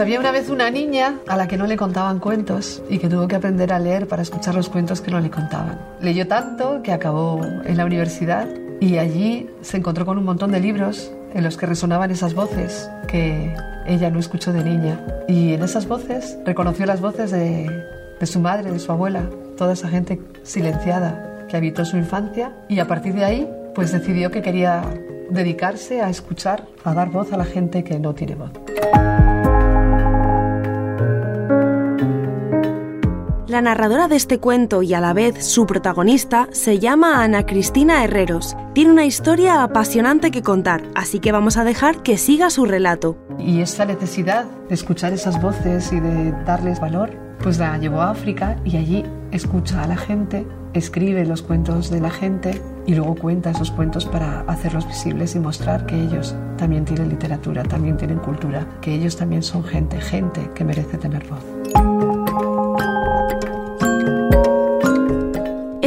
Había una vez una niña a la que no le contaban cuentos y que tuvo que aprender a leer para escuchar los cuentos que no le contaban. Leyó tanto que acabó en la universidad y allí se encontró con un montón de libros en los que resonaban esas voces que ella no escuchó de niña. Y en esas voces reconoció las voces de, de su madre, de su abuela, toda esa gente silenciada que habitó su infancia y a partir de ahí pues decidió que quería dedicarse a escuchar, a dar voz a la gente que no tiene voz. La narradora de este cuento y a la vez su protagonista se llama Ana Cristina Herreros. Tiene una historia apasionante que contar, así que vamos a dejar que siga su relato. Y esa necesidad de escuchar esas voces y de darles valor, pues la llevó a África y allí escucha a la gente, escribe los cuentos de la gente y luego cuenta esos cuentos para hacerlos visibles y mostrar que ellos también tienen literatura, también tienen cultura, que ellos también son gente, gente que merece tener voz.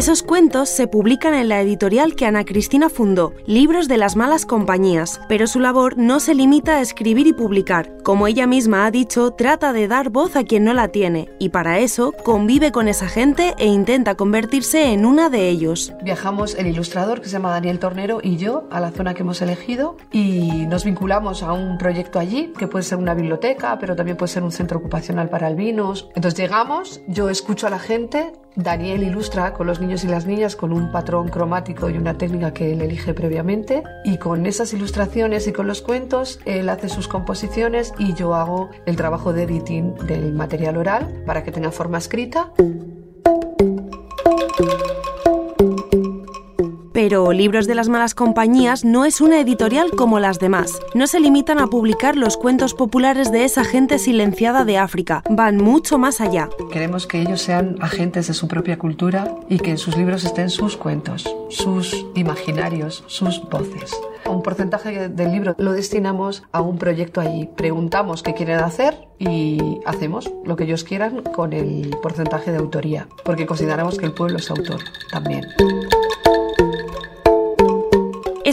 Esos cuentos se publican en la editorial que Ana Cristina fundó, Libros de las Malas Compañías, pero su labor no se limita a escribir y publicar. Como ella misma ha dicho, trata de dar voz a quien no la tiene, y para eso convive con esa gente e intenta convertirse en una de ellos. Viajamos el ilustrador que se llama Daniel Tornero y yo a la zona que hemos elegido y nos vinculamos a un proyecto allí, que puede ser una biblioteca, pero también puede ser un centro ocupacional para albinos. Entonces llegamos, yo escucho a la gente, Daniel ilustra con los niños y las niñas con un patrón cromático y una técnica que él elige previamente y con esas ilustraciones y con los cuentos él hace sus composiciones y yo hago el trabajo de editing del material oral para que tenga forma escrita. Pero Libros de las Malas Compañías no es una editorial como las demás. No se limitan a publicar los cuentos populares de esa gente silenciada de África, van mucho más allá. Queremos que ellos sean agentes de su propia cultura y que en sus libros estén sus cuentos, sus imaginarios, sus voces. Un porcentaje del libro lo destinamos a un proyecto allí. Preguntamos qué quieren hacer y hacemos lo que ellos quieran con el porcentaje de autoría, porque consideramos que el pueblo es autor también.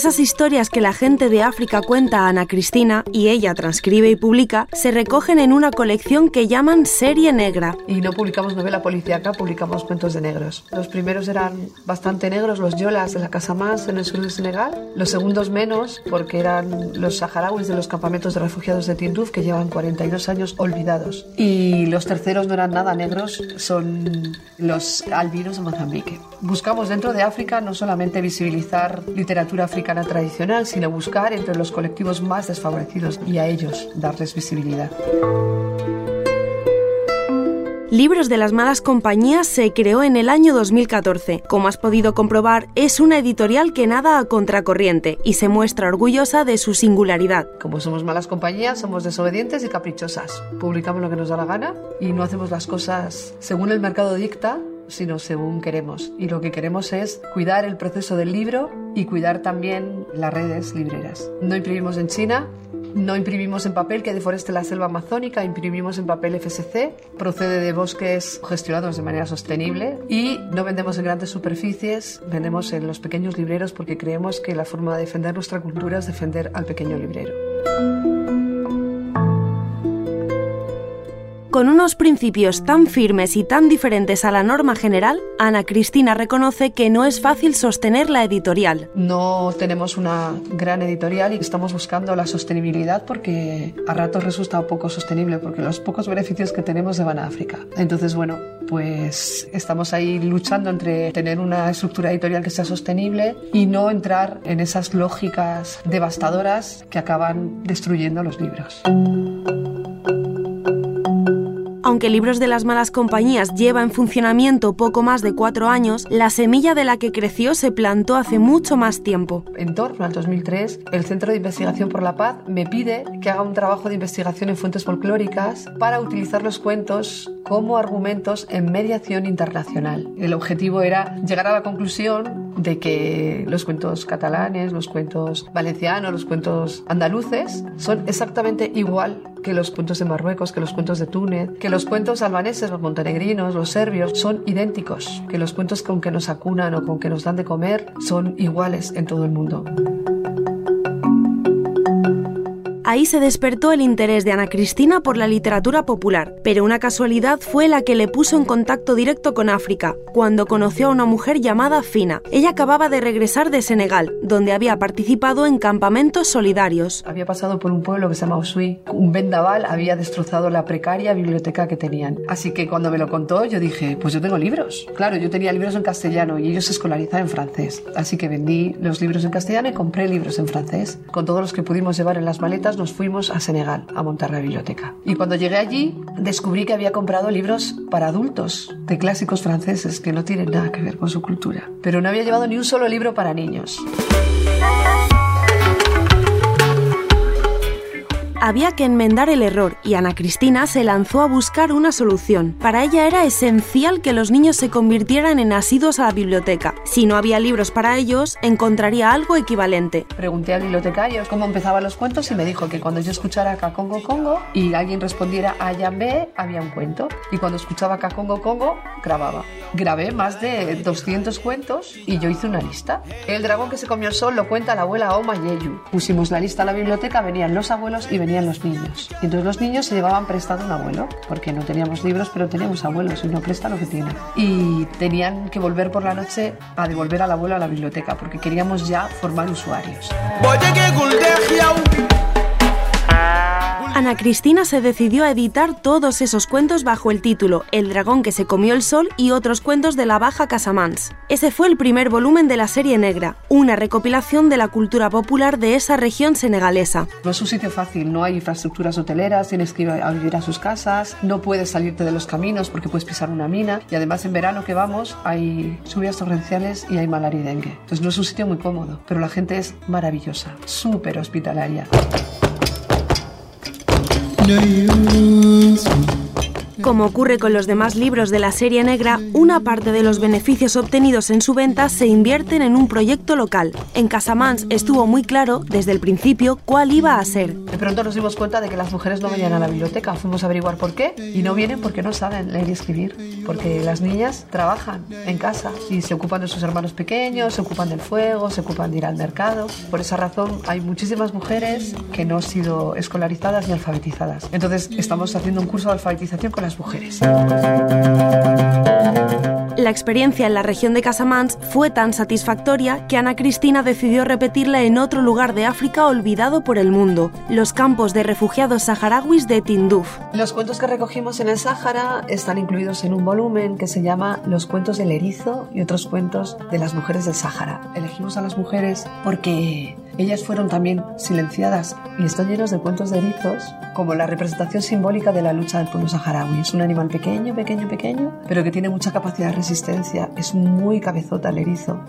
Esas historias que la gente de África cuenta a Ana Cristina y ella transcribe y publica se recogen en una colección que llaman Serie Negra. Y no publicamos novela policíaca, publicamos cuentos de negros. Los primeros eran bastante negros, los yolas de la Casa Más en el sur de Senegal. Los segundos menos, porque eran los saharauis de los campamentos de refugiados de Tinduf que llevan 42 años olvidados. Y los terceros no eran nada negros, son los albinos de Mozambique. Buscamos dentro de África no solamente visibilizar literatura africana, africana tradicional, sino buscar entre los colectivos más desfavorecidos y a ellos darles visibilidad. Libros de las Malas Compañías se creó en el año 2014. Como has podido comprobar, es una editorial que nada a contracorriente y se muestra orgullosa de su singularidad. Como somos malas compañías, somos desobedientes y caprichosas. Publicamos lo que nos da la gana y no hacemos las cosas según el mercado dicta, sino según queremos. Y lo que queremos es cuidar el proceso del libro y cuidar también las redes libreras. No imprimimos en China, no imprimimos en papel que deforeste la selva amazónica, imprimimos en papel FSC, procede de bosques gestionados de manera sostenible y no vendemos en grandes superficies, vendemos en los pequeños libreros porque creemos que la forma de defender nuestra cultura es defender al pequeño librero. Con unos principios tan firmes y tan diferentes a la norma general, Ana Cristina reconoce que no es fácil sostener la editorial. No tenemos una gran editorial y estamos buscando la sostenibilidad porque a ratos resulta poco sostenible porque los pocos beneficios que tenemos se van a África. Entonces, bueno, pues estamos ahí luchando entre tener una estructura editorial que sea sostenible y no entrar en esas lógicas devastadoras que acaban destruyendo los libros. Aunque Libros de las Malas Compañías lleva en funcionamiento poco más de cuatro años, la semilla de la que creció se plantó hace mucho más tiempo. En torno al 2003, el Centro de Investigación por la Paz me pide que haga un trabajo de investigación en fuentes folclóricas para utilizar los cuentos como argumentos en mediación internacional. El objetivo era llegar a la conclusión de que los cuentos catalanes, los cuentos valencianos, los cuentos andaluces son exactamente igual que los cuentos de Marruecos, que los cuentos de Túnez, que los cuentos albaneses, los montenegrinos, los serbios son idénticos, que los cuentos con que nos acunan o con que nos dan de comer son iguales en todo el mundo. Ahí se despertó el interés de Ana Cristina por la literatura popular, pero una casualidad fue la que le puso en contacto directo con África, cuando conoció a una mujer llamada Fina. Ella acababa de regresar de Senegal, donde había participado en campamentos solidarios. Había pasado por un pueblo que se llama Osui. Un vendaval había destrozado la precaria biblioteca que tenían. Así que cuando me lo contó, yo dije, pues yo tengo libros. Claro, yo tenía libros en castellano y ellos se escolarizaban en francés. Así que vendí los libros en castellano y compré libros en francés. Con todos los que pudimos llevar en las maletas, nos fuimos a Senegal a montar la biblioteca. Y cuando llegué allí, descubrí que había comprado libros para adultos de clásicos franceses que no tienen nada que ver con su cultura. Pero no había llevado ni un solo libro para niños. Había que enmendar el error y Ana Cristina se lanzó a buscar una solución. Para ella era esencial que los niños se convirtieran en asiduos a la biblioteca. Si no había libros para ellos, encontraría algo equivalente. Pregunté al bibliotecario cómo empezaban los cuentos y me dijo que cuando yo escuchara Kakongo Congo y alguien respondiera a Yambé, había un cuento. Y cuando escuchaba Kakongo Congo, grababa. Grabé más de 200 cuentos y yo hice una lista. El dragón que se comió el sol lo cuenta la abuela Oma Yeyu. Pusimos la lista a la biblioteca, venían los abuelos y venían los niños. Y entonces los niños se llevaban prestado un abuelo, porque no teníamos libros, pero teníamos abuelos y uno presta lo que tiene. Y tenían que volver por la noche a devolver al abuelo a la biblioteca, porque queríamos ya formar usuarios. Ana Cristina se decidió a editar todos esos cuentos bajo el título El dragón que se comió el sol y otros cuentos de la Baja Casamance. Ese fue el primer volumen de la serie negra, una recopilación de la cultura popular de esa región senegalesa. No es un sitio fácil, no hay infraestructuras hoteleras, tienes que ir a vivir a sus casas, no puedes salirte de los caminos porque puedes pisar una mina y además en verano que vamos hay lluvias torrenciales y hay malaria y dengue. Entonces no es un sitio muy cómodo, pero la gente es maravillosa, súper hospitalaria. ne yusu Como ocurre con los demás libros de la serie negra, una parte de los beneficios obtenidos en su venta se invierten en un proyecto local. En Casamance estuvo muy claro desde el principio cuál iba a ser. De pronto nos dimos cuenta de que las mujeres no venían a la biblioteca. Fuimos a averiguar por qué y no vienen porque no saben leer y escribir. Porque las niñas trabajan en casa y se ocupan de sus hermanos pequeños, se ocupan del fuego, se ocupan de ir al mercado. Por esa razón hay muchísimas mujeres que no han sido escolarizadas ni alfabetizadas. Entonces estamos haciendo un curso de alfabetización con las mujeres. La experiencia en la región de Casamance fue tan satisfactoria que Ana Cristina decidió repetirla en otro lugar de África olvidado por el mundo, los campos de refugiados saharauis de Tinduf. Los cuentos que recogimos en el Sáhara están incluidos en un volumen que se llama Los cuentos del erizo y otros cuentos de las mujeres del Sáhara. Elegimos a las mujeres porque ellas fueron también silenciadas y están llenos de cuentos de erizos como la representación simbólica de la lucha del pueblo saharaui. Es un animal pequeño, pequeño, pequeño, pero que tiene mucha capacidad de Es muy cabezota el erizo.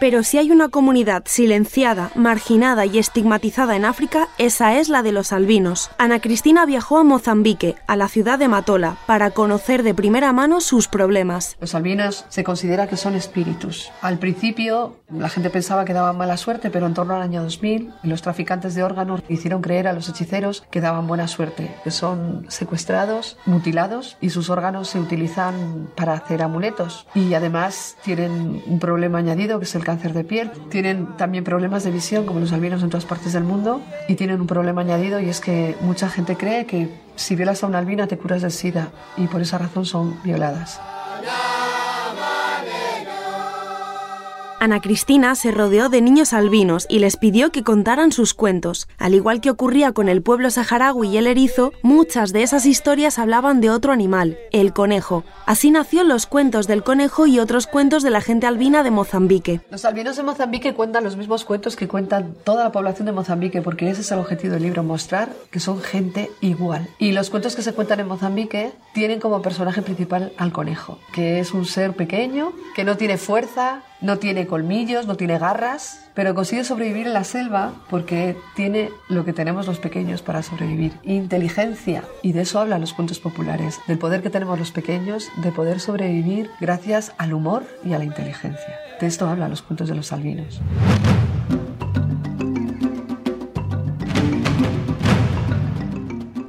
Pero si hay una comunidad silenciada, marginada y estigmatizada en África, esa es la de los albinos. Ana Cristina viajó a Mozambique, a la ciudad de Matola, para conocer de primera mano sus problemas. Los albinos se considera que son espíritus. Al principio la gente pensaba que daban mala suerte, pero en torno al año 2000 los traficantes de órganos hicieron creer a los hechiceros que daban buena suerte, que son secuestrados, mutilados y sus órganos se utilizan para hacer amuletos. Y además tienen un problema añadido que es el cáncer de piel, tienen también problemas de visión como los albinos en todas partes del mundo y tienen un problema añadido y es que mucha gente cree que si violas a una albina te curas del SIDA y por esa razón son violadas. Ana Cristina se rodeó de niños albinos y les pidió que contaran sus cuentos. Al igual que ocurría con el pueblo saharaui y el erizo, muchas de esas historias hablaban de otro animal, el conejo. Así nació los cuentos del conejo y otros cuentos de la gente albina de Mozambique. Los albinos de Mozambique cuentan los mismos cuentos que cuentan toda la población de Mozambique, porque ese es el objetivo del libro, mostrar que son gente igual. Y los cuentos que se cuentan en Mozambique tienen como personaje principal al conejo, que es un ser pequeño, que no tiene fuerza, no tiene colmillos, no tiene garras, pero consigue sobrevivir en la selva porque tiene lo que tenemos los pequeños para sobrevivir, inteligencia. Y de eso hablan los cuentos populares, del poder que tenemos los pequeños de poder sobrevivir gracias al humor y a la inteligencia. De esto hablan los cuentos de los albinos.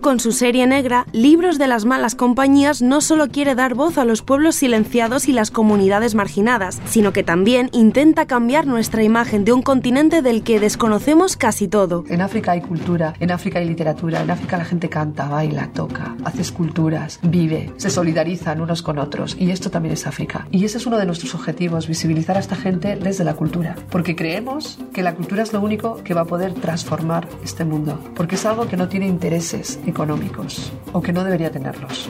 Con su serie negra, Libros de las Malas Compañías no solo quiere dar voz a los pueblos silenciados y las comunidades marginadas, sino que también intenta cambiar nuestra imagen de un continente del que desconocemos casi todo. En África hay cultura, en África hay literatura, en África la gente canta, baila, toca, hace esculturas, vive, se solidarizan unos con otros y esto también es África. Y ese es uno de nuestros objetivos, visibilizar a esta gente desde la cultura, porque creemos que la cultura es lo único que va a poder transformar este mundo, porque es algo que no tiene intereses económicos o que no debería tenerlos.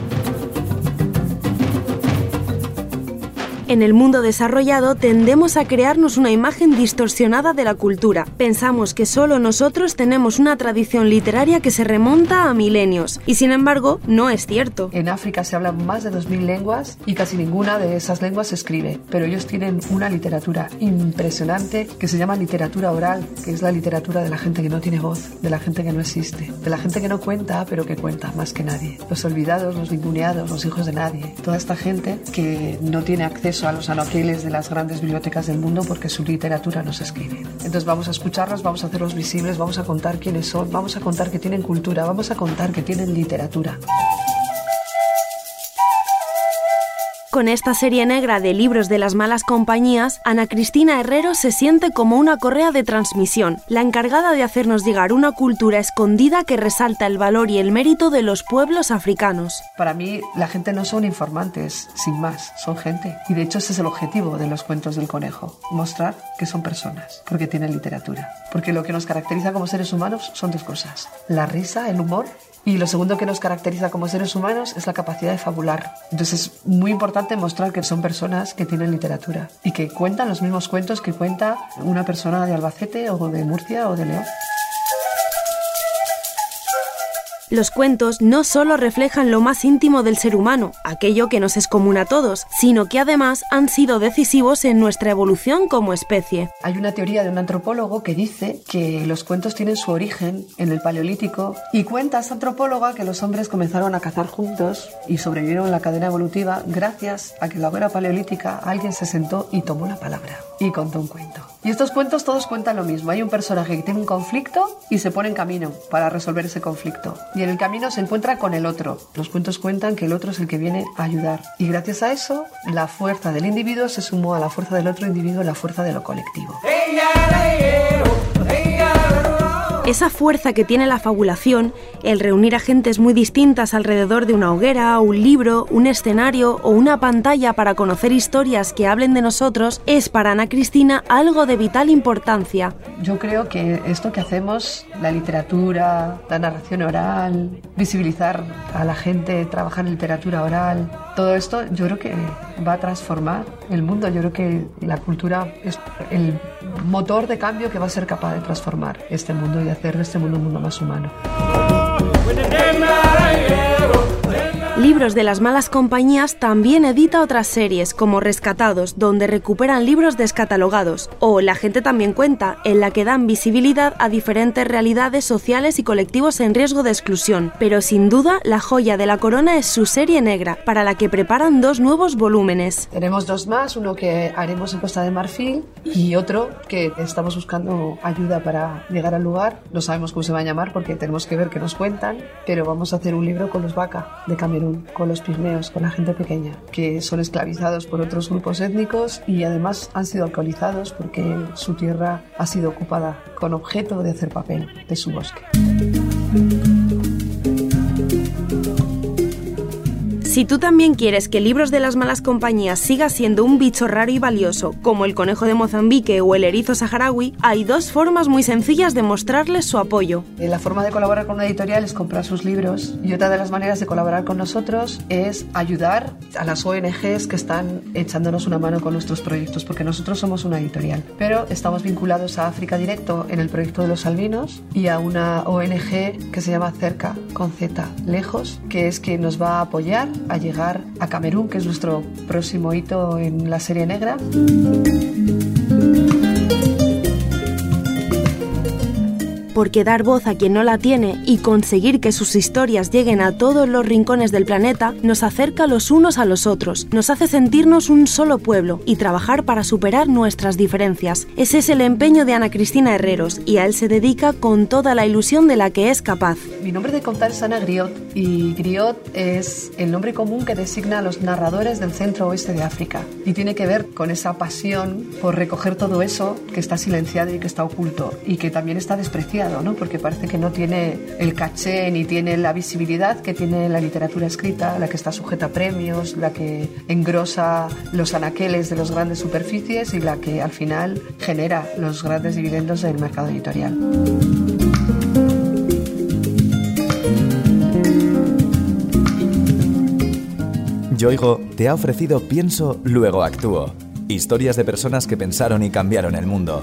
En el mundo desarrollado tendemos a crearnos una imagen distorsionada de la cultura. Pensamos que solo nosotros tenemos una tradición literaria que se remonta a milenios, y sin embargo no es cierto. En África se hablan más de 2.000 lenguas y casi ninguna de esas lenguas se escribe, pero ellos tienen una literatura impresionante que se llama literatura oral, que es la literatura de la gente que no tiene voz, de la gente que no existe, de la gente que no cuenta, pero que cuenta más que nadie. Los olvidados, los ninguneados, los hijos de nadie, toda esta gente que no tiene acceso a los anaqueles de las grandes bibliotecas del mundo porque su literatura no se escribe. Entonces vamos a escucharlos, vamos a hacerlos visibles, vamos a contar quiénes son, vamos a contar que tienen cultura, vamos a contar que tienen literatura. Con esta serie negra de libros de las malas compañías, Ana Cristina Herrero se siente como una correa de transmisión, la encargada de hacernos llegar una cultura escondida que resalta el valor y el mérito de los pueblos africanos. Para mí, la gente no son informantes, sin más, son gente. Y de hecho ese es el objetivo de los cuentos del conejo, mostrar que son personas, porque tienen literatura. Porque lo que nos caracteriza como seres humanos son dos cosas, la risa, el humor y lo segundo que nos caracteriza como seres humanos es la capacidad de fabular. Entonces es muy importante mostrar que son personas que tienen literatura y que cuentan los mismos cuentos que cuenta una persona de Albacete o de Murcia o de León. Los cuentos no solo reflejan lo más íntimo del ser humano, aquello que nos es común a todos, sino que además han sido decisivos en nuestra evolución como especie. Hay una teoría de un antropólogo que dice que los cuentos tienen su origen en el Paleolítico y cuenta esta antropóloga que los hombres comenzaron a cazar juntos y sobrevivieron la cadena evolutiva gracias a que en la era paleolítica alguien se sentó y tomó la palabra y contó un cuento. Y estos cuentos todos cuentan lo mismo. Hay un personaje que tiene un conflicto y se pone en camino para resolver ese conflicto. En el camino se encuentra con el otro. Los cuentos cuentan que el otro es el que viene a ayudar. Y gracias a eso, la fuerza del individuo se sumó a la fuerza del otro individuo, la fuerza de lo colectivo. Esa fuerza que tiene la fabulación, el reunir a gentes muy distintas alrededor de una hoguera, un libro, un escenario o una pantalla para conocer historias que hablen de nosotros, es para Ana Cristina algo de vital importancia. Yo creo que esto que hacemos, la literatura, la narración oral, visibilizar a la gente, trabajar en literatura oral, todo esto yo creo que va a transformar el mundo. Yo creo que la cultura es el motor de cambio que va a ser capaz de transformar este mundo y hacer de este mundo un mundo más humano. Libros de las malas compañías también edita otras series, como Rescatados, donde recuperan libros descatalogados, o La gente también cuenta, en la que dan visibilidad a diferentes realidades sociales y colectivos en riesgo de exclusión. Pero sin duda, la joya de la corona es su serie negra, para la que preparan dos nuevos volúmenes. Tenemos dos más, uno que haremos en Costa de Marfil y otro que estamos buscando ayuda para llegar al lugar. No sabemos cómo se va a llamar porque tenemos que ver qué nos cuentan, pero vamos a hacer un libro con los vaca de Camerún con los pigmeos, con la gente pequeña, que son esclavizados por otros grupos étnicos y además han sido alcoholizados porque su tierra ha sido ocupada con objeto de hacer papel de su bosque. Si tú también quieres que Libros de las Malas Compañías siga siendo un bicho raro y valioso, como el conejo de Mozambique o el erizo saharaui, hay dos formas muy sencillas de mostrarles su apoyo. Eh, la forma de colaborar con una editorial es comprar sus libros y otra de las maneras de colaborar con nosotros es ayudar a las ONGs que están echándonos una mano con nuestros proyectos, porque nosotros somos una editorial, pero estamos vinculados a África Directo en el proyecto de los albinos y a una ONG que se llama Cerca, con Z, lejos, que es quien nos va a apoyar a llegar a Camerún, que es nuestro próximo hito en la serie negra. Porque dar voz a quien no la tiene y conseguir que sus historias lleguen a todos los rincones del planeta nos acerca los unos a los otros, nos hace sentirnos un solo pueblo y trabajar para superar nuestras diferencias. Ese es el empeño de Ana Cristina Herreros y a él se dedica con toda la ilusión de la que es capaz. Mi nombre de contar es Ana Griot y Griot es el nombre común que designa a los narradores del centro oeste de África y tiene que ver con esa pasión por recoger todo eso que está silenciado y que está oculto y que también está despreciado porque parece que no tiene el caché ni tiene la visibilidad que tiene la literatura escrita, la que está sujeta a premios, la que engrosa los anaqueles de las grandes superficies y la que al final genera los grandes dividendos del mercado editorial. Yoigo te ha ofrecido Pienso, luego actúo. Historias de personas que pensaron y cambiaron el mundo